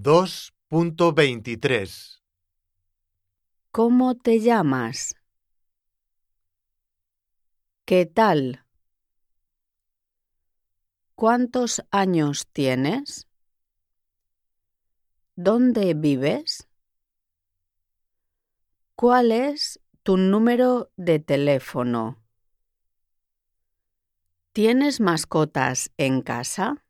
2.23 ¿Cómo te llamas? ¿Qué tal? ¿Cuántos años tienes? ¿Dónde vives? ¿Cuál es tu número de teléfono? ¿Tienes mascotas en casa?